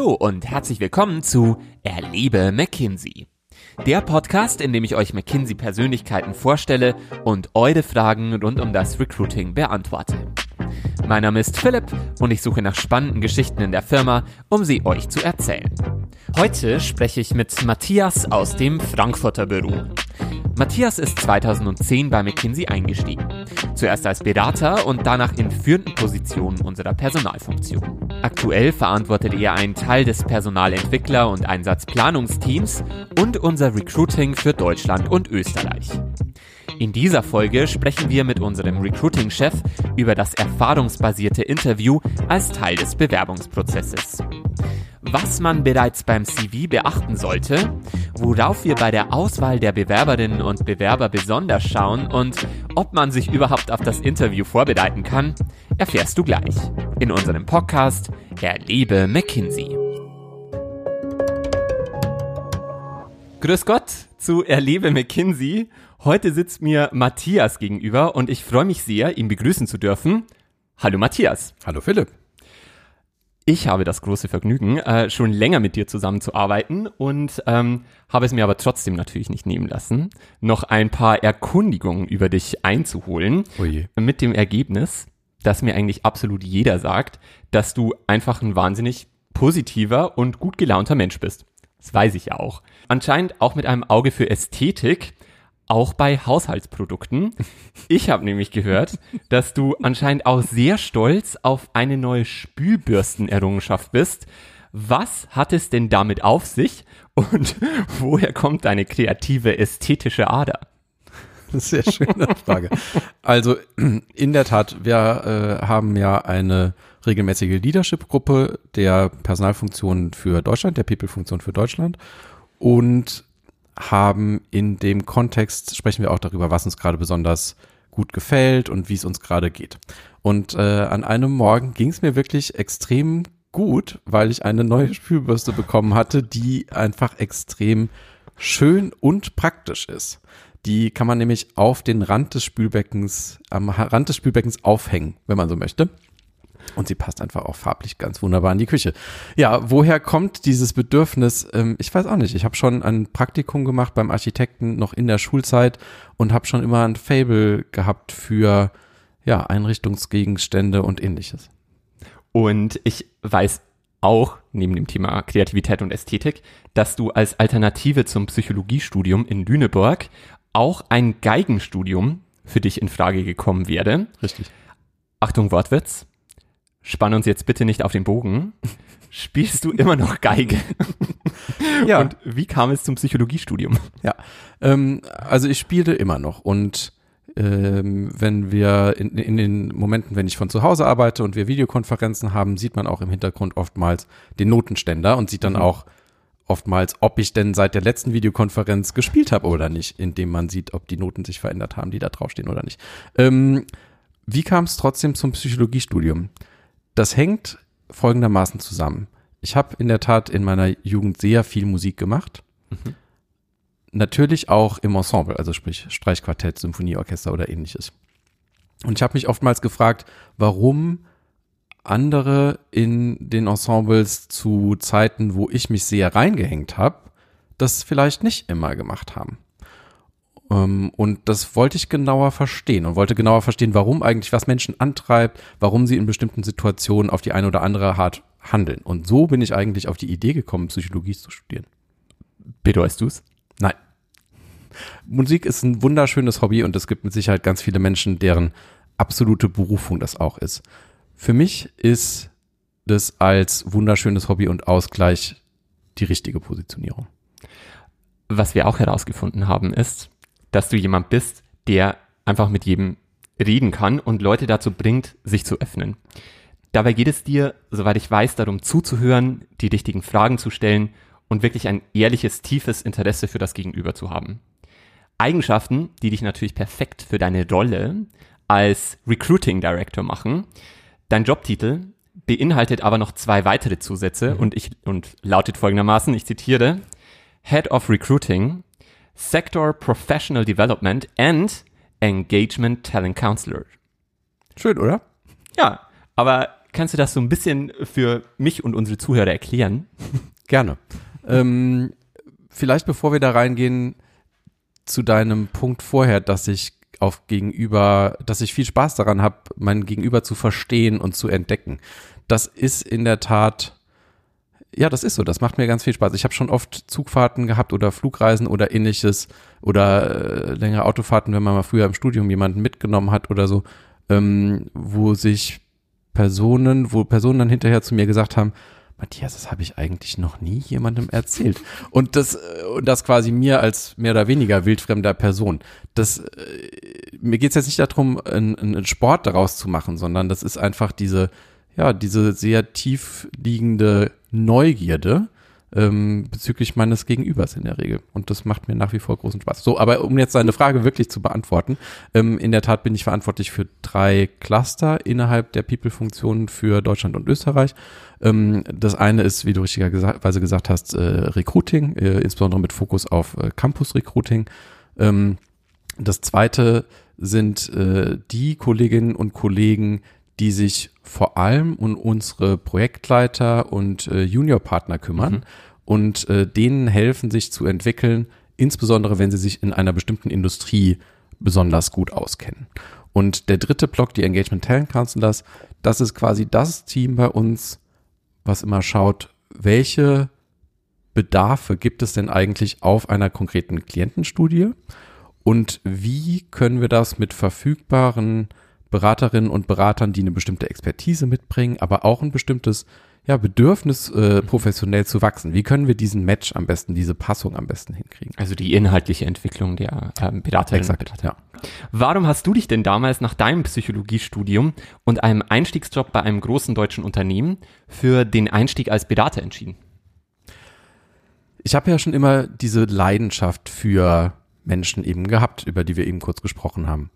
Hallo und herzlich willkommen zu Erlebe McKinsey. Der Podcast, in dem ich euch McKinsey Persönlichkeiten vorstelle und eure Fragen rund um das Recruiting beantworte. Mein Name ist Philipp und ich suche nach spannenden Geschichten in der Firma, um sie euch zu erzählen. Heute spreche ich mit Matthias aus dem Frankfurter Büro. Matthias ist 2010 bei McKinsey eingestiegen. Zuerst als Berater und danach in führenden Positionen unserer Personalfunktion. Aktuell verantwortet er einen Teil des Personalentwickler- und Einsatzplanungsteams und unser Recruiting für Deutschland und Österreich. In dieser Folge sprechen wir mit unserem Recruiting-Chef über das erfahrungsbasierte Interview als Teil des Bewerbungsprozesses was man bereits beim CV beachten sollte, worauf wir bei der Auswahl der Bewerberinnen und Bewerber besonders schauen und ob man sich überhaupt auf das Interview vorbereiten kann, erfährst du gleich in unserem Podcast Erlebe McKinsey. Grüß Gott zu Erlebe McKinsey. Heute sitzt mir Matthias gegenüber und ich freue mich sehr, ihn begrüßen zu dürfen. Hallo Matthias. Hallo Philipp. Ich habe das große Vergnügen, äh, schon länger mit dir zusammenzuarbeiten und ähm, habe es mir aber trotzdem natürlich nicht nehmen lassen, noch ein paar Erkundigungen über dich einzuholen. Oje. Mit dem Ergebnis, dass mir eigentlich absolut jeder sagt, dass du einfach ein wahnsinnig positiver und gut gelaunter Mensch bist. Das weiß ich ja auch. Anscheinend auch mit einem Auge für Ästhetik auch bei Haushaltsprodukten. Ich habe nämlich gehört, dass du anscheinend auch sehr stolz auf eine neue Spülbürstenerrungenschaft bist. Was hat es denn damit auf sich und woher kommt deine kreative ästhetische Ader? Sehr schöne Frage. Also in der Tat, wir äh, haben ja eine regelmäßige Leadership-Gruppe der Personalfunktion für Deutschland, der People-Funktion für Deutschland. Und haben in dem Kontext, sprechen wir auch darüber, was uns gerade besonders gut gefällt und wie es uns gerade geht. Und äh, an einem Morgen ging es mir wirklich extrem gut, weil ich eine neue Spülbürste bekommen hatte, die einfach extrem schön und praktisch ist. Die kann man nämlich auf den Rand des Spülbeckens, am Rand des Spülbeckens aufhängen, wenn man so möchte. Und sie passt einfach auch farblich ganz wunderbar in die Küche. Ja, woher kommt dieses Bedürfnis? Ähm, ich weiß auch nicht. Ich habe schon ein Praktikum gemacht beim Architekten noch in der Schulzeit und habe schon immer ein Fable gehabt für ja, Einrichtungsgegenstände und ähnliches. Und ich weiß auch, neben dem Thema Kreativität und Ästhetik, dass du als Alternative zum Psychologiestudium in Lüneburg auch ein Geigenstudium für dich in Frage gekommen wäre. Richtig. Achtung, Wortwitz spann uns jetzt bitte nicht auf den Bogen. Spielst du immer noch Geige? ja. Und wie kam es zum Psychologiestudium? Ja, ähm, also ich spiele immer noch und ähm, wenn wir in, in den Momenten, wenn ich von zu Hause arbeite und wir Videokonferenzen haben, sieht man auch im Hintergrund oftmals den Notenständer und sieht dann mhm. auch oftmals, ob ich denn seit der letzten Videokonferenz gespielt habe oder nicht, indem man sieht, ob die Noten sich verändert haben, die da draufstehen oder nicht. Ähm, wie kam es trotzdem zum Psychologiestudium? Das hängt folgendermaßen zusammen. Ich habe in der Tat in meiner Jugend sehr viel Musik gemacht. Mhm. Natürlich auch im Ensemble, also sprich Streichquartett, Symphonieorchester oder ähnliches. Und ich habe mich oftmals gefragt, warum andere in den Ensembles zu Zeiten, wo ich mich sehr reingehängt habe, das vielleicht nicht immer gemacht haben. Ähm, und das wollte ich genauer verstehen und wollte genauer verstehen, warum eigentlich was Menschen antreibt, warum sie in bestimmten Situationen auf die eine oder andere Art handeln. Und so bin ich eigentlich auf die Idee gekommen, Psychologie zu studieren. Bedeutest du es? Nein. Musik ist ein wunderschönes Hobby und es gibt mit Sicherheit ganz viele Menschen, deren absolute Berufung das auch ist. Für mich ist das als wunderschönes Hobby und Ausgleich die richtige Positionierung. Was wir auch herausgefunden haben, ist, dass du jemand bist, der einfach mit jedem reden kann und Leute dazu bringt, sich zu öffnen. Dabei geht es dir, soweit ich weiß, darum zuzuhören, die richtigen Fragen zu stellen und wirklich ein ehrliches, tiefes Interesse für das Gegenüber zu haben. Eigenschaften, die dich natürlich perfekt für deine Rolle als Recruiting Director machen. Dein Jobtitel beinhaltet aber noch zwei weitere Zusätze mhm. und ich und lautet folgendermaßen, ich zitiere Head of Recruiting Sector Professional Development and Engagement Talent Counselor. Schön, oder? Ja, aber kannst du das so ein bisschen für mich und unsere Zuhörer erklären? Gerne. ähm, vielleicht bevor wir da reingehen, zu deinem Punkt vorher, dass ich auf Gegenüber, dass ich viel Spaß daran habe, mein Gegenüber zu verstehen und zu entdecken. Das ist in der Tat, ja, das ist so. Das macht mir ganz viel Spaß. Ich habe schon oft Zugfahrten gehabt oder Flugreisen oder ähnliches oder äh, längere Autofahrten, wenn man mal früher im Studium jemanden mitgenommen hat oder so, ähm, wo sich Personen, wo Personen dann hinterher zu mir gesagt haben, Matthias, das habe ich eigentlich noch nie jemandem erzählt. Und das, äh, und das quasi mir als mehr oder weniger wildfremder Person. Das, äh, mir geht es jetzt nicht darum, einen, einen Sport daraus zu machen, sondern das ist einfach diese, ja, diese sehr tief liegende Neugierde, ähm, bezüglich meines Gegenübers in der Regel. Und das macht mir nach wie vor großen Spaß. So, aber um jetzt deine Frage wirklich zu beantworten, ähm, in der Tat bin ich verantwortlich für drei Cluster innerhalb der People-Funktionen für Deutschland und Österreich. Ähm, das eine ist, wie du richtigerweise gesagt hast, äh, Recruiting, äh, insbesondere mit Fokus auf äh, Campus-Recruiting. Ähm, das zweite sind äh, die Kolleginnen und Kollegen, die sich vor allem um unsere Projektleiter und äh, Juniorpartner kümmern mhm. und äh, denen helfen, sich zu entwickeln, insbesondere wenn sie sich in einer bestimmten Industrie besonders gut auskennen. Und der dritte Block, die Engagement Talent Counselors, das ist quasi das Team bei uns, was immer schaut, welche Bedarfe gibt es denn eigentlich auf einer konkreten Klientenstudie und wie können wir das mit verfügbaren Beraterinnen und Beratern, die eine bestimmte Expertise mitbringen, aber auch ein bestimmtes ja, Bedürfnis, äh, professionell zu wachsen. Wie können wir diesen Match am besten, diese Passung am besten hinkriegen? Also die inhaltliche Entwicklung der ähm, Beraterinnen Exakt, und Berater. Ja. Warum hast du dich denn damals nach deinem Psychologiestudium und einem Einstiegsjob bei einem großen deutschen Unternehmen für den Einstieg als Berater entschieden? Ich habe ja schon immer diese Leidenschaft für Menschen eben gehabt, über die wir eben kurz gesprochen haben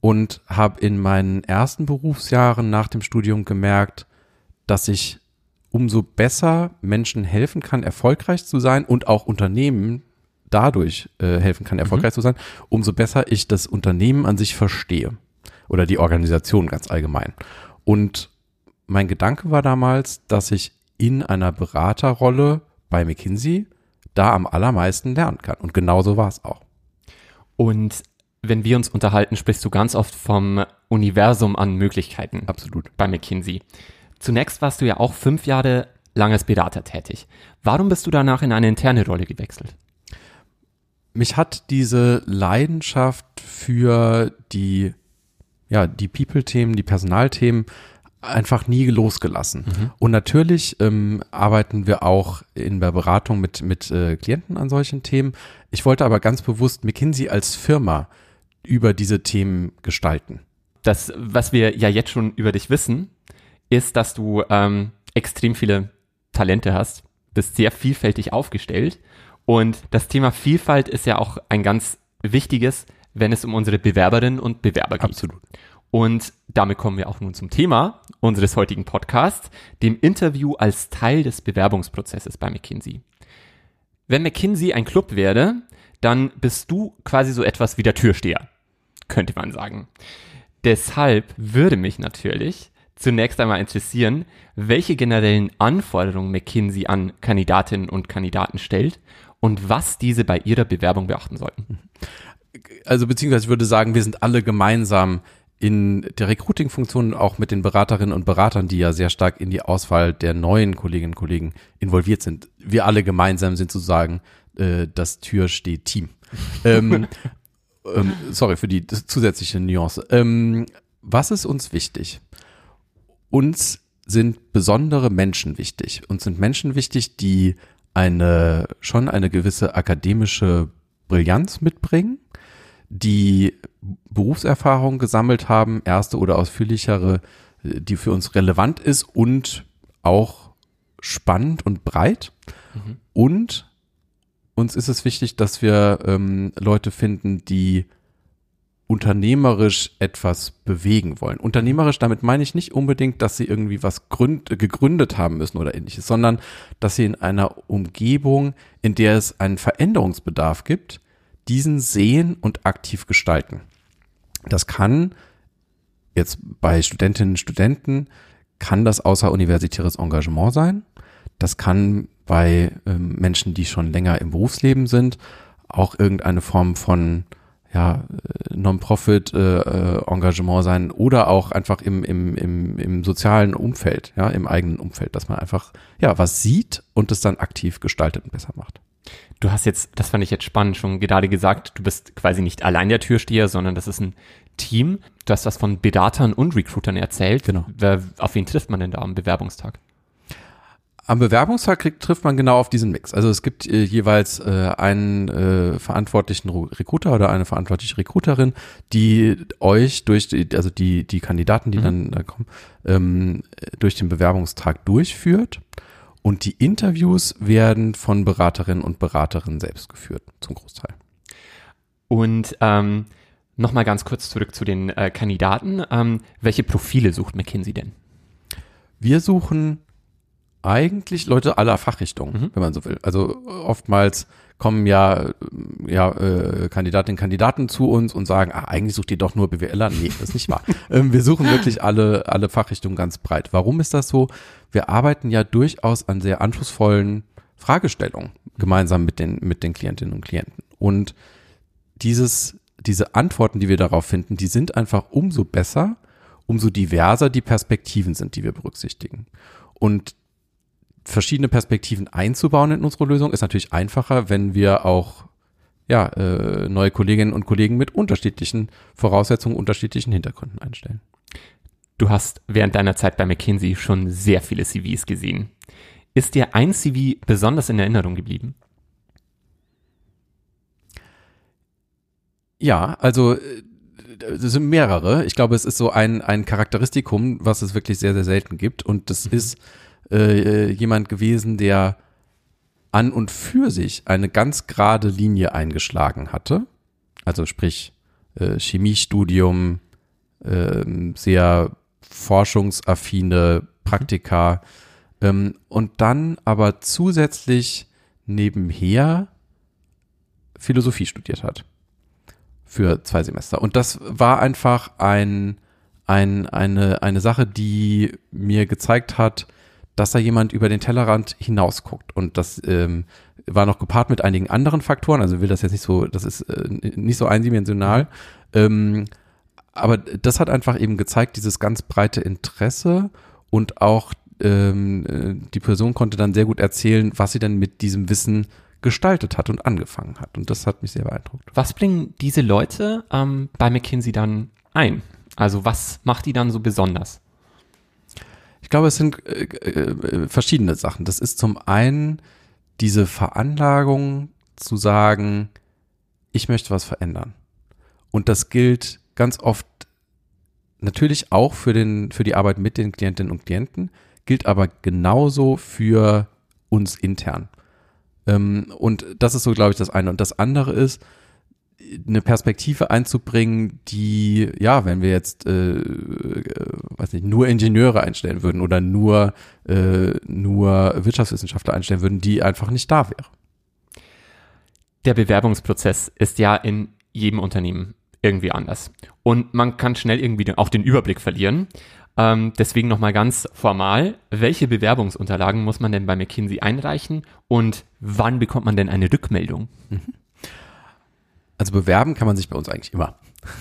und habe in meinen ersten Berufsjahren nach dem Studium gemerkt, dass ich umso besser Menschen helfen kann, erfolgreich zu sein und auch Unternehmen dadurch äh, helfen kann, erfolgreich mhm. zu sein, umso besser ich das Unternehmen an sich verstehe oder die Organisation ganz allgemein. Und mein Gedanke war damals, dass ich in einer Beraterrolle bei McKinsey da am allermeisten lernen kann. Und genauso war es auch. Und wenn wir uns unterhalten, sprichst du ganz oft vom Universum an Möglichkeiten. Absolut. Bei McKinsey. Zunächst warst du ja auch fünf Jahre lang als Berater tätig. Warum bist du danach in eine interne Rolle gewechselt? Mich hat diese Leidenschaft für die, ja, die People-Themen, die Personalthemen einfach nie losgelassen. Mhm. Und natürlich ähm, arbeiten wir auch in der Beratung mit, mit äh, Klienten an solchen Themen. Ich wollte aber ganz bewusst McKinsey als Firma über diese Themen gestalten? Das, was wir ja jetzt schon über dich wissen, ist, dass du ähm, extrem viele Talente hast, bist sehr vielfältig aufgestellt und das Thema Vielfalt ist ja auch ein ganz wichtiges, wenn es um unsere Bewerberinnen und Bewerber geht. Absolut. Und damit kommen wir auch nun zum Thema unseres heutigen Podcasts, dem Interview als Teil des Bewerbungsprozesses bei McKinsey. Wenn McKinsey ein Club werde, dann bist du quasi so etwas wie der Türsteher könnte man sagen. Deshalb würde mich natürlich zunächst einmal interessieren, welche generellen Anforderungen McKinsey an Kandidatinnen und Kandidaten stellt und was diese bei ihrer Bewerbung beachten sollten. Also beziehungsweise ich würde sagen, wir sind alle gemeinsam in der Recruiting-Funktion auch mit den Beraterinnen und Beratern, die ja sehr stark in die Auswahl der neuen Kolleginnen und Kollegen involviert sind. Wir alle gemeinsam sind sozusagen äh, das Türsteht-Team. ähm, ähm, sorry für die zusätzliche Nuance. Ähm, was ist uns wichtig? Uns sind besondere Menschen wichtig. Uns sind Menschen wichtig, die eine, schon eine gewisse akademische Brillanz mitbringen, die Berufserfahrung gesammelt haben, erste oder ausführlichere, die für uns relevant ist und auch spannend und breit mhm. und uns ist es wichtig, dass wir ähm, Leute finden, die unternehmerisch etwas bewegen wollen. Unternehmerisch, damit meine ich nicht unbedingt, dass sie irgendwie was gründ, gegründet haben müssen oder ähnliches, sondern dass sie in einer Umgebung, in der es einen Veränderungsbedarf gibt, diesen sehen und aktiv gestalten. Das kann jetzt bei Studentinnen und Studenten kann das außeruniversitäres Engagement sein. Das kann bei ähm, Menschen, die schon länger im Berufsleben sind, auch irgendeine Form von ja, äh, Non-Profit-Engagement äh, äh sein oder auch einfach im, im, im, im sozialen Umfeld, ja, im eigenen Umfeld, dass man einfach ja was sieht und es dann aktiv gestaltet und besser macht. Du hast jetzt, das fand ich jetzt spannend, schon gerade gesagt, du bist quasi nicht allein der Türsteher, sondern das ist ein Team. Du hast was von Bedatern und Recruitern erzählt. Genau. Wer, auf wen trifft man denn da am Bewerbungstag? Am Bewerbungstag kriegt, trifft man genau auf diesen Mix. Also es gibt äh, jeweils äh, einen äh, verantwortlichen Recruiter oder eine verantwortliche Recruiterin, die euch durch die, also die, die Kandidaten, die mhm. dann da kommen, ähm, durch den Bewerbungstag durchführt. Und die Interviews werden von Beraterinnen und Beraterinnen selbst geführt, zum Großteil. Und ähm, nochmal ganz kurz zurück zu den äh, Kandidaten. Ähm, welche Profile sucht McKinsey denn? Wir suchen eigentlich Leute aller Fachrichtungen, mhm. wenn man so will. Also oftmals kommen ja, ja äh, Kandidatinnen und Kandidaten zu uns und sagen, ah, eigentlich sucht ihr doch nur BWLer. Nee, das ist nicht wahr. ähm, wir suchen wirklich alle, alle Fachrichtungen ganz breit. Warum ist das so? Wir arbeiten ja durchaus an sehr anspruchsvollen Fragestellungen gemeinsam mit den, mit den Klientinnen und Klienten. Und dieses, diese Antworten, die wir darauf finden, die sind einfach umso besser, umso diverser die Perspektiven sind, die wir berücksichtigen. Und verschiedene Perspektiven einzubauen in unsere Lösung ist natürlich einfacher, wenn wir auch ja, äh, neue Kolleginnen und Kollegen mit unterschiedlichen Voraussetzungen, unterschiedlichen Hintergründen einstellen. Du hast während deiner Zeit bei McKinsey schon sehr viele CVs gesehen. Ist dir ein CV besonders in Erinnerung geblieben? Ja, also äh, es sind mehrere. Ich glaube, es ist so ein, ein Charakteristikum, was es wirklich sehr, sehr selten gibt. Und das mhm. ist äh, jemand gewesen, der an und für sich eine ganz gerade Linie eingeschlagen hatte. Also sprich äh, Chemiestudium, äh, sehr forschungsaffine Praktika ähm, und dann aber zusätzlich nebenher Philosophie studiert hat für zwei Semester. Und das war einfach ein, ein, eine, eine Sache, die mir gezeigt hat, dass da jemand über den Tellerrand hinausguckt. Und das ähm, war noch gepaart mit einigen anderen Faktoren. Also will das jetzt nicht so, das ist äh, nicht so eindimensional. Ähm, aber das hat einfach eben gezeigt, dieses ganz breite Interesse und auch ähm, äh, die Person konnte dann sehr gut erzählen, was sie denn mit diesem Wissen gestaltet hat und angefangen hat. Und das hat mich sehr beeindruckt. Was bringen diese Leute ähm, bei McKinsey dann ein? Also was macht die dann so besonders? Ich glaube, es sind äh, äh, verschiedene Sachen. Das ist zum einen diese Veranlagung zu sagen, ich möchte was verändern. Und das gilt ganz oft natürlich auch für, den, für die Arbeit mit den Klientinnen und Klienten, gilt aber genauso für uns intern. Ähm, und das ist so, glaube ich, das eine. Und das andere ist, eine Perspektive einzubringen, die, ja, wenn wir jetzt, äh, äh, weiß nicht, nur Ingenieure einstellen würden oder nur, äh, nur Wirtschaftswissenschaftler einstellen würden, die einfach nicht da wäre. Der Bewerbungsprozess ist ja in jedem Unternehmen irgendwie anders. Und man kann schnell irgendwie auch den Überblick verlieren. Ähm, deswegen nochmal ganz formal, welche Bewerbungsunterlagen muss man denn bei McKinsey einreichen und wann bekommt man denn eine Rückmeldung? Mhm. Also bewerben kann man sich bei uns eigentlich immer.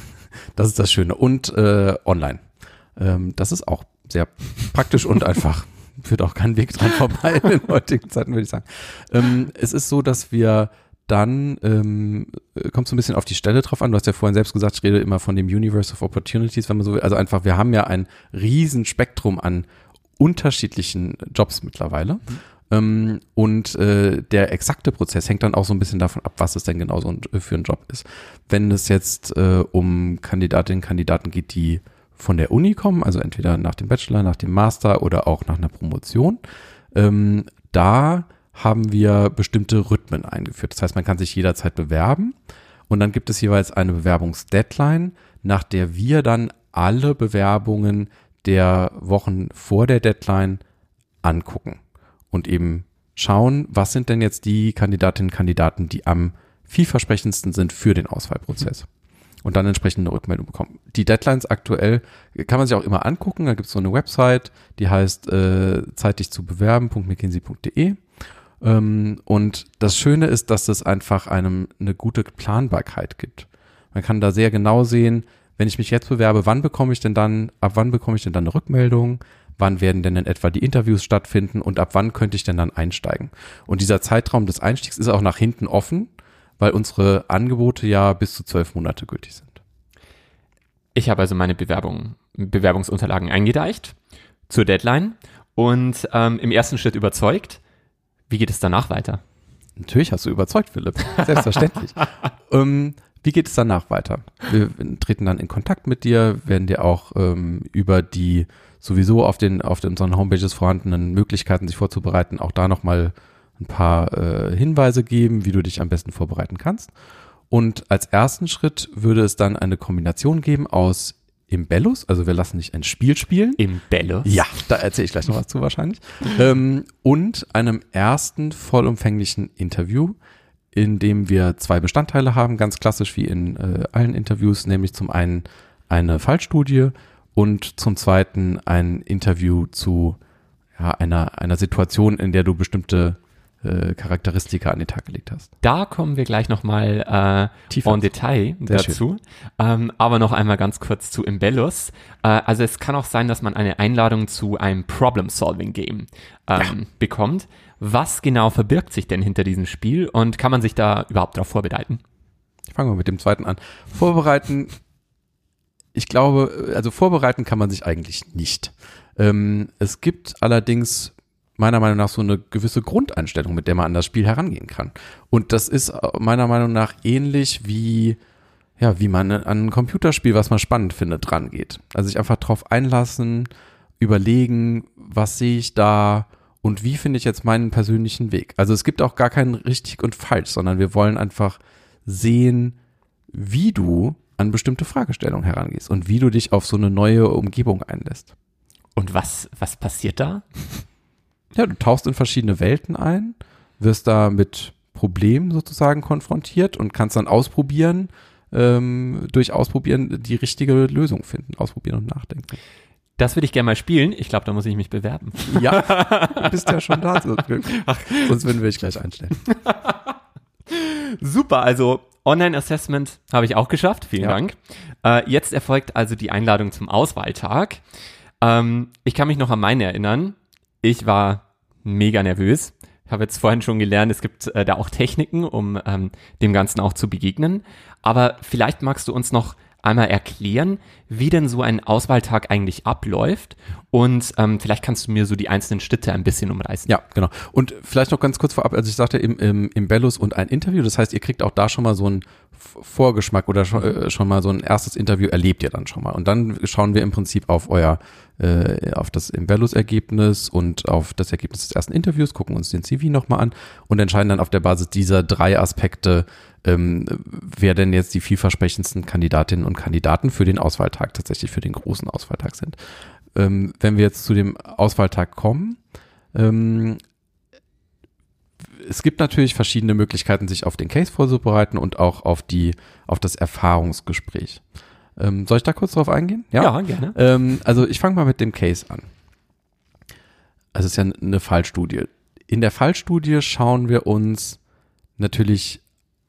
Das ist das Schöne. Und äh, online. Ähm, das ist auch sehr praktisch und einfach. Führt auch keinen Weg dran vorbei in den heutigen Zeiten, würde ich sagen. Ähm, es ist so, dass wir dann ähm, kommt so ein bisschen auf die Stelle drauf an. Du hast ja vorhin selbst gesagt, ich rede immer von dem Universe of Opportunities, wenn man so will. Also einfach, wir haben ja ein riesen Spektrum an unterschiedlichen Jobs mittlerweile. Mhm. Ähm, und äh, der exakte Prozess hängt dann auch so ein bisschen davon ab, was es denn genau so ein, für ein Job ist. Wenn es jetzt äh, um Kandidatinnen und Kandidaten geht, die von der Uni kommen, also entweder nach dem Bachelor, nach dem Master oder auch nach einer Promotion, ähm, da haben wir bestimmte Rhythmen eingeführt. Das heißt, man kann sich jederzeit bewerben und dann gibt es jeweils eine Bewerbungsdeadline, nach der wir dann alle Bewerbungen der Wochen vor der Deadline angucken und eben schauen, was sind denn jetzt die Kandidatinnen und Kandidaten, die am vielversprechendsten sind für den Auswahlprozess. und dann entsprechend eine Rückmeldung bekommen. Die Deadlines aktuell kann man sich auch immer angucken. Da gibt es so eine Website, die heißt äh, zeitig zu bewerben.mckinsey.de. Ähm, und das Schöne ist, dass es einfach einem eine gute Planbarkeit gibt. Man kann da sehr genau sehen, wenn ich mich jetzt bewerbe, wann bekomme ich denn dann, ab wann bekomme ich denn dann eine Rückmeldung? Wann werden denn in etwa die Interviews stattfinden und ab wann könnte ich denn dann einsteigen? Und dieser Zeitraum des Einstiegs ist auch nach hinten offen, weil unsere Angebote ja bis zu zwölf Monate gültig sind. Ich habe also meine Bewerbung, Bewerbungsunterlagen eingereicht zur Deadline und ähm, im ersten Schritt überzeugt. Wie geht es danach weiter? Natürlich hast du überzeugt, Philipp. Selbstverständlich. ähm, wie geht es danach weiter? Wir treten dann in Kontakt mit dir, werden dir auch ähm, über die sowieso auf den auf den, unseren Homepages vorhandenen Möglichkeiten, sich vorzubereiten, auch da nochmal ein paar äh, Hinweise geben, wie du dich am besten vorbereiten kannst. Und als ersten Schritt würde es dann eine Kombination geben aus Imbellus, also wir lassen dich ein Spiel spielen. Imbellus? Ja, da erzähle ich gleich noch was zu wahrscheinlich. ähm, und einem ersten vollumfänglichen Interview, in dem wir zwei Bestandteile haben, ganz klassisch wie in äh, allen Interviews, nämlich zum einen eine Fallstudie und zum zweiten ein Interview zu ja, einer, einer Situation, in der du bestimmte äh, Charakteristika an den Tag gelegt hast. Da kommen wir gleich nochmal äh, en Detail Sehr dazu. Ähm, aber noch einmal ganz kurz zu Imbellus. Äh, also es kann auch sein, dass man eine Einladung zu einem Problem-Solving-Game ähm, ja. bekommt. Was genau verbirgt sich denn hinter diesem Spiel und kann man sich da überhaupt darauf vorbereiten? Fangen wir mit dem zweiten an. Vorbereiten, ich glaube, also vorbereiten kann man sich eigentlich nicht. Ähm, es gibt allerdings meiner Meinung nach so eine gewisse Grundeinstellung, mit der man an das Spiel herangehen kann. Und das ist äh, meiner Meinung nach ähnlich wie, ja, wie man an ein Computerspiel, was man spannend findet, rangeht. Also sich einfach drauf einlassen, überlegen, was sehe ich da und wie finde ich jetzt meinen persönlichen Weg. Also es gibt auch gar kein richtig und falsch, sondern wir wollen einfach sehen, wie du an bestimmte Fragestellungen herangehst und wie du dich auf so eine neue Umgebung einlässt. Und was, was passiert da? Ja, du tauchst in verschiedene Welten ein, wirst da mit Problemen sozusagen konfrontiert und kannst dann ausprobieren, ähm, durch Ausprobieren die richtige Lösung finden. Ausprobieren und nachdenken. Das würde ich gerne mal spielen. Ich glaube, da muss ich mich bewerben. Ja, du bist ja schon da. Sonst würden wir dich gleich einstellen. Super, also Online-Assessment habe ich auch geschafft. Vielen ja. Dank. Äh, jetzt erfolgt also die Einladung zum Auswahltag. Ähm, ich kann mich noch an meinen erinnern. Ich war mega nervös. Ich habe jetzt vorhin schon gelernt, es gibt äh, da auch Techniken, um ähm, dem Ganzen auch zu begegnen. Aber vielleicht magst du uns noch einmal erklären, wie denn so ein Auswahltag eigentlich abläuft und ähm, vielleicht kannst du mir so die einzelnen Schritte ein bisschen umreißen. Ja, genau. Und vielleicht noch ganz kurz vorab, also ich sagte im, im, im Bellus und ein Interview, das heißt, ihr kriegt auch da schon mal so einen Vorgeschmack oder schon, äh, schon mal so ein erstes Interview erlebt ihr dann schon mal. Und dann schauen wir im Prinzip auf euer, äh, auf das Imbellus-Ergebnis und auf das Ergebnis des ersten Interviews, gucken uns den CV nochmal an und entscheiden dann auf der Basis dieser drei Aspekte, ähm, wer denn jetzt die vielversprechendsten Kandidatinnen und Kandidaten für den Auswahltag, tatsächlich für den großen Auswahltag sind. Ähm, wenn wir jetzt zu dem Auswahltag kommen, ähm, es gibt natürlich verschiedene Möglichkeiten, sich auf den Case vorzubereiten und auch auf die, auf das Erfahrungsgespräch. Ähm, soll ich da kurz drauf eingehen? Ja, ja gerne. Ähm, also ich fange mal mit dem Case an. Also es ist ja eine Fallstudie. In der Fallstudie schauen wir uns natürlich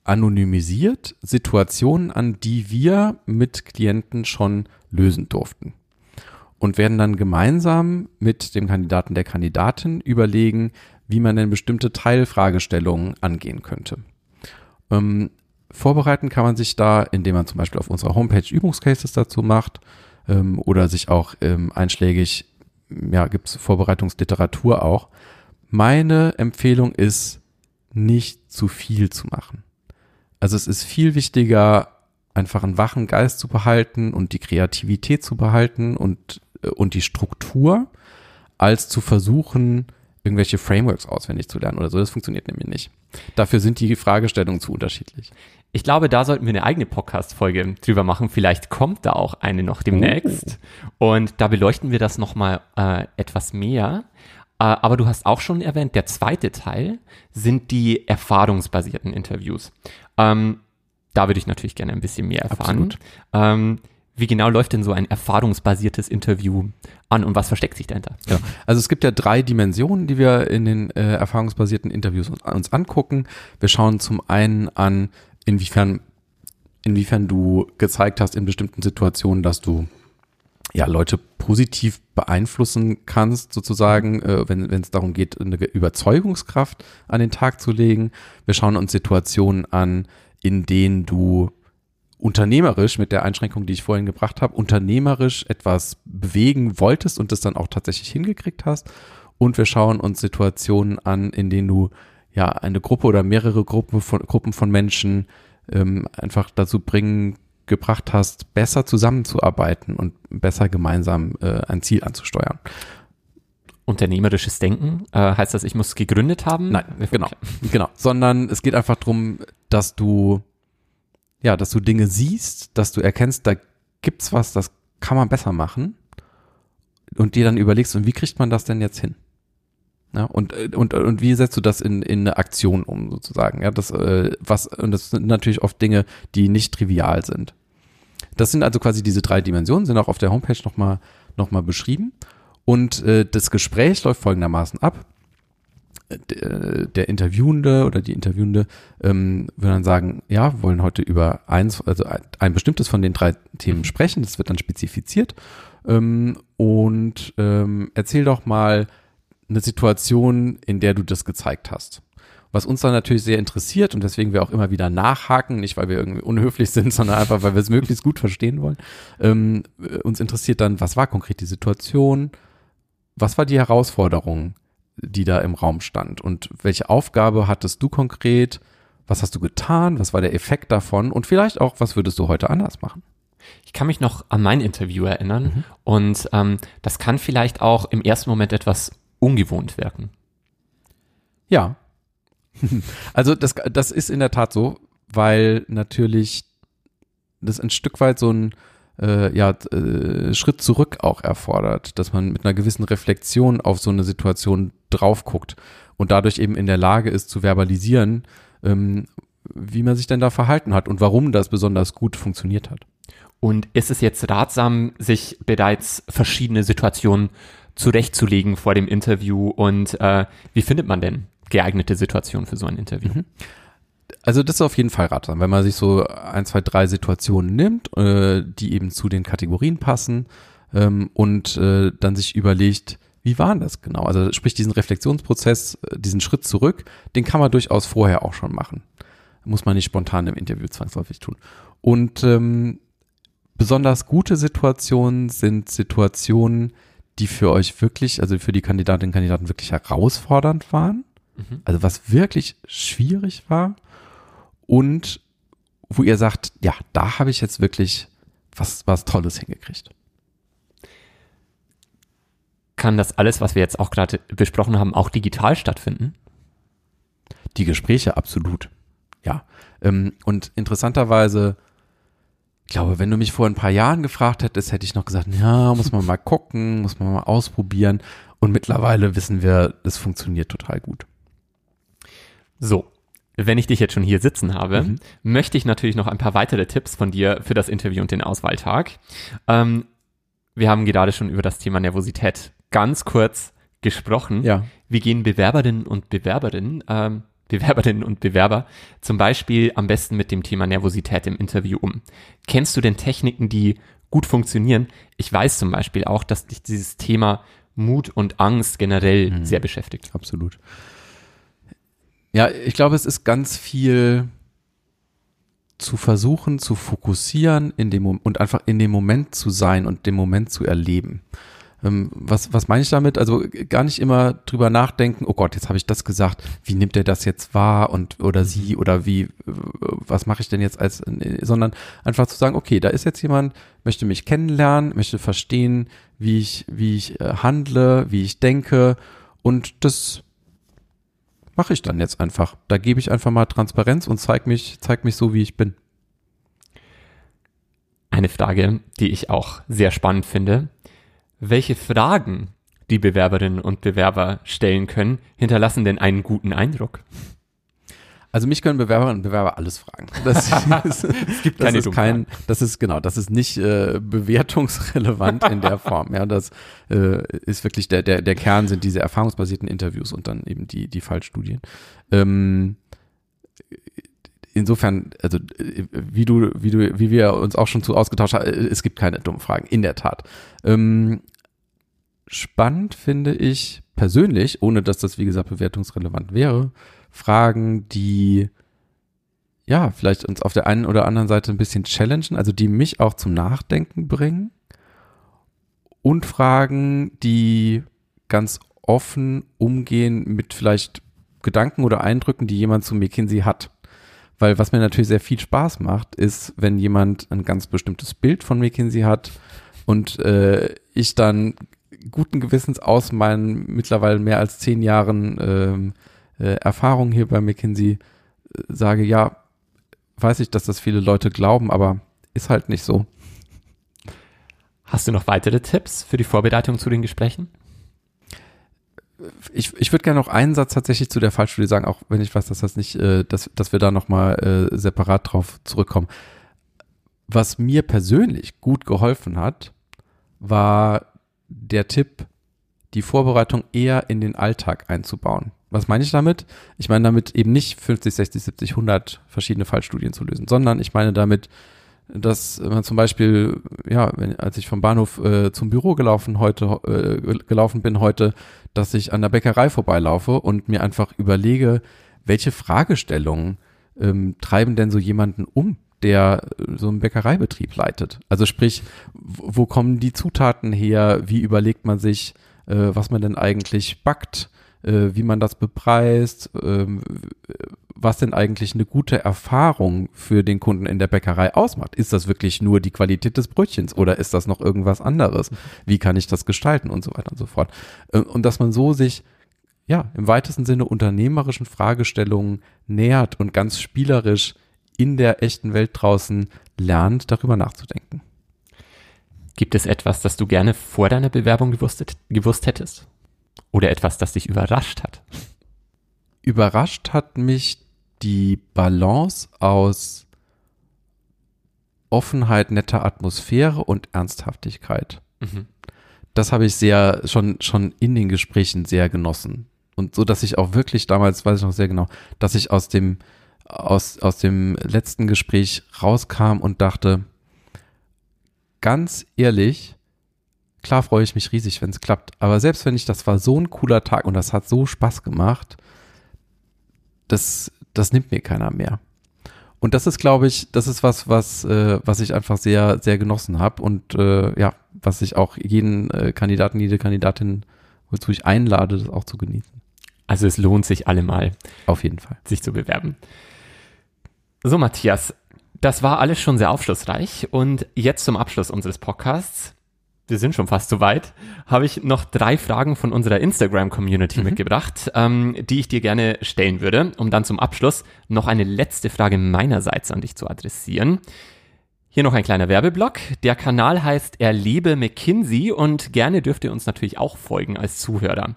anonymisiert Situationen an, die wir mit Klienten schon lösen durften. Und werden dann gemeinsam mit dem Kandidaten der Kandidatin überlegen, wie man denn bestimmte Teilfragestellungen angehen könnte. Ähm, vorbereiten kann man sich da, indem man zum Beispiel auf unserer Homepage Übungscases dazu macht ähm, oder sich auch ähm, einschlägig, ja, gibt es Vorbereitungsliteratur auch. Meine Empfehlung ist, nicht zu viel zu machen. Also es ist viel wichtiger, einfach einen wachen Geist zu behalten und die Kreativität zu behalten und, äh, und die Struktur, als zu versuchen, irgendwelche Frameworks auswendig zu lernen oder so. Das funktioniert nämlich nicht. Dafür sind die Fragestellungen zu unterschiedlich. Ich glaube, da sollten wir eine eigene Podcast-Folge drüber machen. Vielleicht kommt da auch eine noch demnächst. Oh. Und da beleuchten wir das nochmal äh, etwas mehr. Äh, aber du hast auch schon erwähnt, der zweite Teil sind die erfahrungsbasierten Interviews. Ähm, Da würde ich natürlich gerne ein bisschen mehr erfahren. Ähm, wie genau läuft denn so ein erfahrungsbasiertes Interview an und was versteckt sich dahinter? Ja. Also es gibt ja drei Dimensionen, die wir in den äh, erfahrungsbasierten Interviews uns, uns angucken. Wir schauen zum einen an, inwiefern, inwiefern du gezeigt hast in bestimmten Situationen, dass du ja, Leute positiv beeinflussen kannst, sozusagen, äh, wenn es darum geht, eine Überzeugungskraft an den Tag zu legen. Wir schauen uns Situationen an, in denen du unternehmerisch mit der Einschränkung, die ich vorhin gebracht habe, unternehmerisch etwas bewegen wolltest und das dann auch tatsächlich hingekriegt hast. Und wir schauen uns Situationen an, in denen du ja eine Gruppe oder mehrere Gruppen von, Gruppen von Menschen ähm, einfach dazu bringen gebracht hast, besser zusammenzuarbeiten und besser gemeinsam äh, ein Ziel anzusteuern. Unternehmerisches Denken äh, heißt das, ich muss gegründet haben? Nein, genau, genau, sondern es geht einfach darum, dass du ja, dass du Dinge siehst, dass du erkennst, da gibt's was, das kann man besser machen und dir dann überlegst, und wie kriegt man das denn jetzt hin? Ja, und, und, und wie setzt du das in, in eine Aktion um, sozusagen? Ja, das, äh, was, und das sind natürlich oft Dinge, die nicht trivial sind. Das sind also quasi diese drei Dimensionen, sind auch auf der Homepage nochmal noch mal beschrieben. Und äh, das Gespräch läuft folgendermaßen ab der Interviewende oder die Interviewende ähm, würde dann sagen, ja, wollen heute über eins, also ein bestimmtes von den drei Themen sprechen. Das wird dann spezifiziert. Ähm, und ähm, erzähl doch mal eine Situation, in der du das gezeigt hast. Was uns dann natürlich sehr interessiert und deswegen wir auch immer wieder nachhaken, nicht weil wir irgendwie unhöflich sind, sondern einfach, weil wir es möglichst gut verstehen wollen. Ähm, uns interessiert dann, was war konkret die Situation? Was war die Herausforderung? die da im Raum stand. Und welche Aufgabe hattest du konkret? Was hast du getan? Was war der Effekt davon? Und vielleicht auch, was würdest du heute anders machen? Ich kann mich noch an mein Interview erinnern mhm. und ähm, das kann vielleicht auch im ersten Moment etwas ungewohnt wirken. Ja. also das, das ist in der Tat so, weil natürlich das ein Stück weit so ein äh, ja, äh, Schritt zurück auch erfordert, dass man mit einer gewissen Reflexion auf so eine Situation drauf guckt und dadurch eben in der Lage ist zu verbalisieren, ähm, wie man sich denn da verhalten hat und warum das besonders gut funktioniert hat. Und ist es jetzt ratsam, sich bereits verschiedene Situationen zurechtzulegen vor dem Interview und äh, wie findet man denn geeignete Situationen für so ein Interview? Mhm also das ist auf jeden Fall ratsam, wenn man sich so ein, zwei, drei Situationen nimmt, äh, die eben zu den Kategorien passen ähm, und äh, dann sich überlegt, wie war das genau? Also sprich diesen Reflexionsprozess, äh, diesen Schritt zurück, den kann man durchaus vorher auch schon machen. Muss man nicht spontan im Interview zwangsläufig tun. Und ähm, besonders gute Situationen sind Situationen, die für euch wirklich, also für die Kandidatinnen und Kandidaten wirklich herausfordernd waren. Mhm. Also was wirklich schwierig war und wo ihr sagt, ja, da habe ich jetzt wirklich was, was Tolles hingekriegt. Kann das alles, was wir jetzt auch gerade besprochen haben, auch digital stattfinden? Die Gespräche absolut. Ja. Ähm, und interessanterweise, ich glaube, wenn du mich vor ein paar Jahren gefragt hättest, hätte ich noch gesagt, ja, muss man mal gucken, muss man mal ausprobieren. Und mittlerweile wissen wir, das funktioniert total gut. So, wenn ich dich jetzt schon hier sitzen habe, mhm. möchte ich natürlich noch ein paar weitere Tipps von dir für das Interview und den Auswahltag. Ähm, wir haben gerade schon über das Thema Nervosität ganz kurz gesprochen. Ja. Wie gehen Bewerberinnen und Bewerberinnen, ähm, Bewerberinnen und Bewerber zum Beispiel am besten mit dem Thema Nervosität im Interview um? Kennst du denn Techniken, die gut funktionieren? Ich weiß zum Beispiel auch, dass dich dieses Thema Mut und Angst generell mhm. sehr beschäftigt. Absolut. Ja, ich glaube, es ist ganz viel zu versuchen, zu fokussieren in dem und einfach in dem Moment zu sein und den Moment zu erleben. Ähm, was, was meine ich damit? Also gar nicht immer drüber nachdenken, oh Gott, jetzt habe ich das gesagt, wie nimmt er das jetzt wahr und oder sie oder wie, was mache ich denn jetzt als, sondern einfach zu sagen, okay, da ist jetzt jemand, möchte mich kennenlernen, möchte verstehen, wie ich, wie ich äh, handle, wie ich denke und das mache ich dann jetzt einfach. Da gebe ich einfach mal Transparenz und zeig mich, zeig mich so, wie ich bin. Eine Frage, die ich auch sehr spannend finde. Welche Fragen die Bewerberinnen und Bewerber stellen können, hinterlassen denn einen guten Eindruck? Also mich können Bewerberinnen und Bewerber alles fragen. Das, ist, Es gibt das keine ist kein, das ist genau, das ist nicht äh, bewertungsrelevant in der Form. Ja, das äh, ist wirklich der, der, der Kern sind diese erfahrungsbasierten Interviews und dann eben die, die Fallstudien. Ähm, insofern, also wie du, wie du, wie wir uns auch schon zu ausgetauscht haben, es gibt keine dummen Fragen, in der Tat. Ähm, spannend finde ich persönlich, ohne dass das wie gesagt bewertungsrelevant wäre, Fragen, die ja vielleicht uns auf der einen oder anderen Seite ein bisschen challengen, also die mich auch zum Nachdenken bringen und Fragen, die ganz offen umgehen mit vielleicht Gedanken oder Eindrücken, die jemand zu McKinsey hat. Weil was mir natürlich sehr viel Spaß macht, ist, wenn jemand ein ganz bestimmtes Bild von McKinsey hat und äh, ich dann guten Gewissens aus meinen mittlerweile mehr als zehn Jahren ähm, äh, Erfahrung hier bei McKinsey äh, sage, ja, weiß ich, dass das viele Leute glauben, aber ist halt nicht so. Hast du noch weitere Tipps für die Vorbereitung zu den Gesprächen? Ich, ich würde gerne noch einen Satz tatsächlich zu der Fallstudie sagen, auch wenn ich weiß, dass das nicht, äh, dass, dass wir da nochmal äh, separat drauf zurückkommen. Was mir persönlich gut geholfen hat, war der Tipp, die Vorbereitung eher in den Alltag einzubauen. Was meine ich damit? Ich meine damit eben nicht 50, 60, 70, 100 verschiedene Fallstudien zu lösen, sondern ich meine damit, dass man zum Beispiel, ja, wenn, als ich vom Bahnhof äh, zum Büro gelaufen heute äh, gelaufen bin heute, dass ich an der Bäckerei vorbeilaufe und mir einfach überlege, welche Fragestellungen ähm, treiben denn so jemanden um, der äh, so einen Bäckereibetrieb leitet? Also sprich, wo kommen die Zutaten her? Wie überlegt man sich, äh, was man denn eigentlich backt? Äh, wie man das bepreist? Was denn eigentlich eine gute Erfahrung für den Kunden in der Bäckerei ausmacht. Ist das wirklich nur die Qualität des Brötchens oder ist das noch irgendwas anderes? Wie kann ich das gestalten und so weiter und so fort. Äh, und dass man so sich ja im weitesten Sinne unternehmerischen Fragestellungen nähert und ganz spielerisch in der echten Welt draußen lernt, darüber nachzudenken. Gibt es etwas, das du gerne vor deiner Bewerbung gewusst, gewusst hättest? Oder etwas, das dich überrascht hat? Überrascht hat mich die Balance aus Offenheit, netter Atmosphäre und Ernsthaftigkeit. Mhm. Das habe ich sehr schon schon in den Gesprächen sehr genossen und so, dass ich auch wirklich damals weiß ich noch sehr genau, dass ich aus dem aus aus dem letzten Gespräch rauskam und dachte, ganz ehrlich, klar freue ich mich riesig, wenn es klappt, aber selbst wenn ich das war so ein cooler Tag und das hat so Spaß gemacht, das das nimmt mir keiner mehr. Und das ist, glaube ich, das ist was, was, äh, was ich einfach sehr, sehr genossen habe und äh, ja, was ich auch jeden äh, Kandidaten, jede Kandidatin, wozu ich einlade, das auch zu genießen. Also es lohnt sich allemal. Auf jeden Fall. Sich zu bewerben. So, Matthias, das war alles schon sehr aufschlussreich und jetzt zum Abschluss unseres Podcasts wir sind schon fast so weit, habe ich noch drei Fragen von unserer Instagram-Community mhm. mitgebracht, ähm, die ich dir gerne stellen würde, um dann zum Abschluss noch eine letzte Frage meinerseits an dich zu adressieren. Hier noch ein kleiner Werbeblock. Der Kanal heißt Erlebe McKinsey und gerne dürft ihr uns natürlich auch folgen als Zuhörer.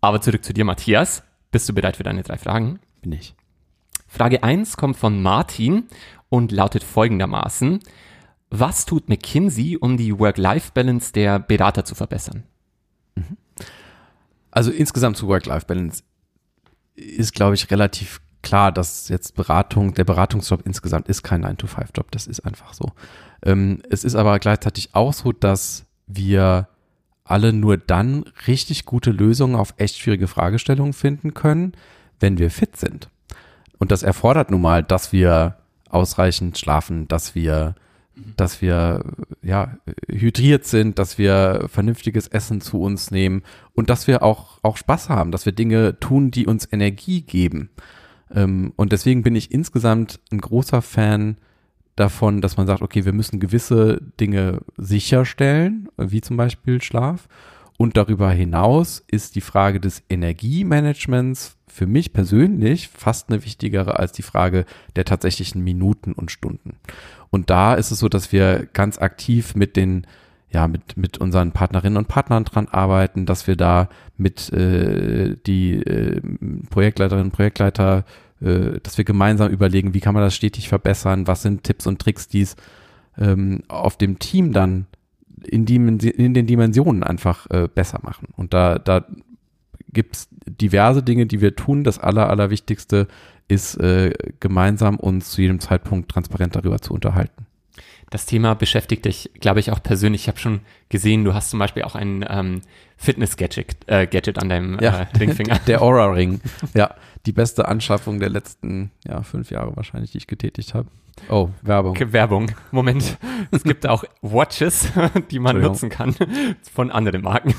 Aber zurück zu dir, Matthias. Bist du bereit für deine drei Fragen? Bin ich. Frage 1 kommt von Martin und lautet folgendermaßen. Was tut McKinsey, um die Work-Life-Balance der Berater zu verbessern? Mhm. Also insgesamt zu Work-Life-Balance ist, glaube ich, relativ klar, dass jetzt Beratung, der Beratungsjob insgesamt ist kein 9-to-5-Job. Das ist einfach so. Ähm, es ist aber gleichzeitig auch so, dass wir alle nur dann richtig gute Lösungen auf echt schwierige Fragestellungen finden können, wenn wir fit sind. Und das erfordert nun mal, dass wir ausreichend schlafen, dass wir dass wir ja hydriert sind, dass wir vernünftiges Essen zu uns nehmen und dass wir auch auch Spaß haben, dass wir Dinge tun, die uns Energie geben. Ähm, und deswegen bin ich insgesamt ein großer Fan davon, dass man sagt, okay, wir müssen gewisse Dinge sicherstellen, wie zum Beispiel Schlaf. Und darüber hinaus ist die Frage des Energiemanagements für mich persönlich fast eine wichtigere als die Frage der tatsächlichen Minuten und Stunden. Und da ist es so, dass wir ganz aktiv mit den ja, mit, mit unseren Partnerinnen und Partnern dran arbeiten, dass wir da mit äh, die äh, Projektleiterinnen und Projektleiter äh, dass wir gemeinsam überlegen, wie kann man das stetig verbessern, was sind Tipps und Tricks, die es ähm, auf dem Team dann in, Dimensi in den Dimensionen einfach äh, besser machen. Und da, da gibt es diverse Dinge, die wir tun. Das Aller, Allerwichtigste ist, äh, gemeinsam uns zu jedem Zeitpunkt transparent darüber zu unterhalten. Das Thema beschäftigt dich, glaube ich, auch persönlich. Ich habe schon gesehen, du hast zum Beispiel auch ein ähm, Fitness-Gadget äh, Gadget an deinem Ja, äh, Ringfinger. der Aura-Ring. Ja, die beste Anschaffung der letzten ja, fünf Jahre wahrscheinlich, die ich getätigt habe. Oh, Werbung. Werbung. Moment. Es gibt auch Watches, die man nutzen kann von anderen Marken.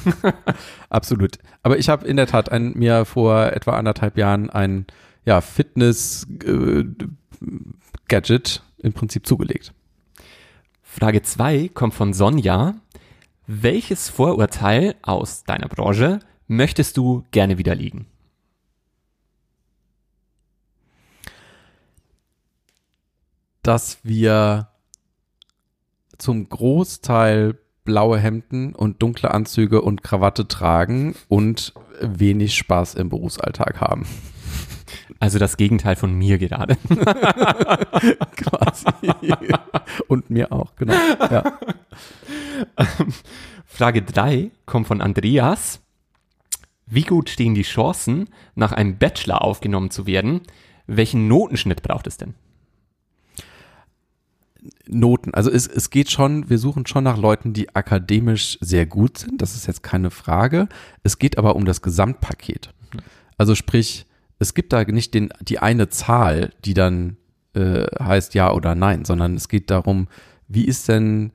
Absolut. Aber ich habe in der Tat ein, mir vor etwa anderthalb Jahren ein ja, Fitness-Gadget im Prinzip zugelegt. Frage 2 kommt von Sonja. Welches Vorurteil aus deiner Branche möchtest du gerne widerlegen? dass wir zum Großteil blaue Hemden und dunkle Anzüge und Krawatte tragen und wenig Spaß im Berufsalltag haben. Also das Gegenteil von mir gerade. Quasi. und mir auch, genau. Ja. Frage 3 kommt von Andreas. Wie gut stehen die Chancen, nach einem Bachelor aufgenommen zu werden? Welchen Notenschnitt braucht es denn? Noten. Also es, es geht schon, wir suchen schon nach Leuten, die akademisch sehr gut sind. Das ist jetzt keine Frage. Es geht aber um das Gesamtpaket. Also sprich, es gibt da nicht den, die eine Zahl, die dann äh, heißt ja oder nein, sondern es geht darum, wie ist denn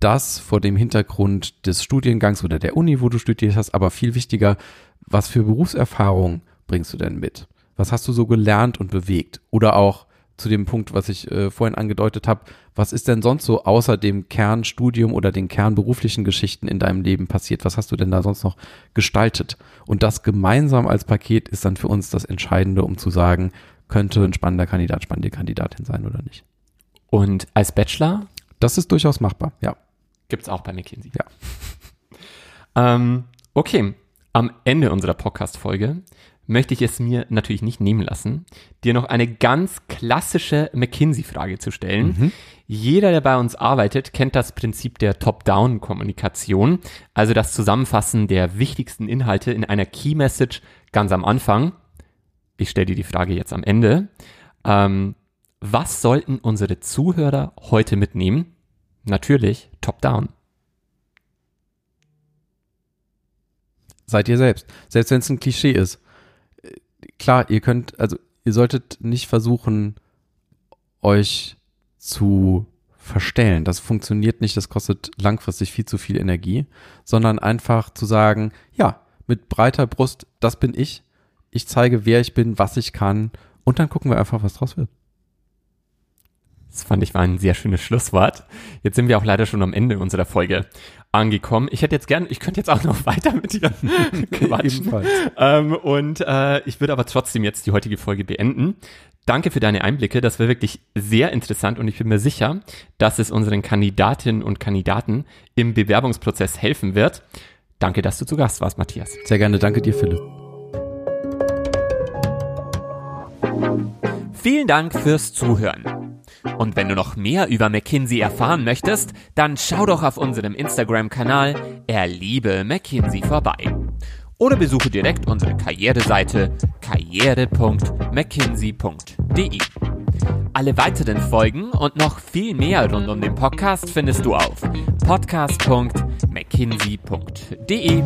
das vor dem Hintergrund des Studiengangs oder der Uni, wo du studiert hast, aber viel wichtiger, was für Berufserfahrung bringst du denn mit? Was hast du so gelernt und bewegt? Oder auch zu dem Punkt, was ich äh, vorhin angedeutet habe, was ist denn sonst so außer dem Kernstudium oder den kernberuflichen Geschichten in deinem Leben passiert? Was hast du denn da sonst noch gestaltet? Und das gemeinsam als Paket ist dann für uns das Entscheidende, um zu sagen, könnte ein spannender Kandidat, spannende Kandidatin sein oder nicht. Und als Bachelor Das ist durchaus machbar, ja. gibt's auch bei McKinsey. Ja. Ähm, okay, am Ende unserer Podcast-Folge möchte ich es mir natürlich nicht nehmen lassen, dir noch eine ganz klassische McKinsey-Frage zu stellen. Jeder, der bei uns arbeitet, kennt das Prinzip der Top-Down-Kommunikation, also das Zusammenfassen der wichtigsten Inhalte in einer Key-Message ganz am Anfang. Ich stelle dir die Frage jetzt am Ende. Ähm, was sollten unsere Zuhörer heute mitnehmen? Natürlich Top-Down. Seid ihr selbst. Selbst wenn es ein Klischee ist. Klar, ihr könnt, also ihr solltet nicht versuchen, euch zu verstellen. Das funktioniert nicht, das kostet langfristig viel zu viel Energie, sondern einfach zu sagen, ja, mit breiter Brust, das bin ich. Ich zeige, wer ich bin, was ich kann und dann gucken wir einfach, was draus wird. Das fand ich war ein sehr schönes Schlusswort. Jetzt sind wir auch leider schon am Ende unserer Folge angekommen. Ich hätte jetzt gern, ich könnte jetzt auch noch weiter mit dir quatschen. Ähm, und äh, ich würde aber trotzdem jetzt die heutige Folge beenden. Danke für deine Einblicke. Das war wirklich sehr interessant und ich bin mir sicher, dass es unseren Kandidatinnen und Kandidaten im Bewerbungsprozess helfen wird. Danke, dass du zu Gast warst, Matthias. Sehr gerne, danke dir, Philipp. Vielen Dank fürs Zuhören. Und wenn du noch mehr über McKinsey erfahren möchtest, dann schau doch auf unserem Instagram-Kanal Erliebe McKinsey vorbei. Oder besuche direkt unsere Karriereseite karriere.mckinsey.de. Alle weiteren Folgen und noch viel mehr rund um den Podcast findest du auf podcast.mckinsey.de.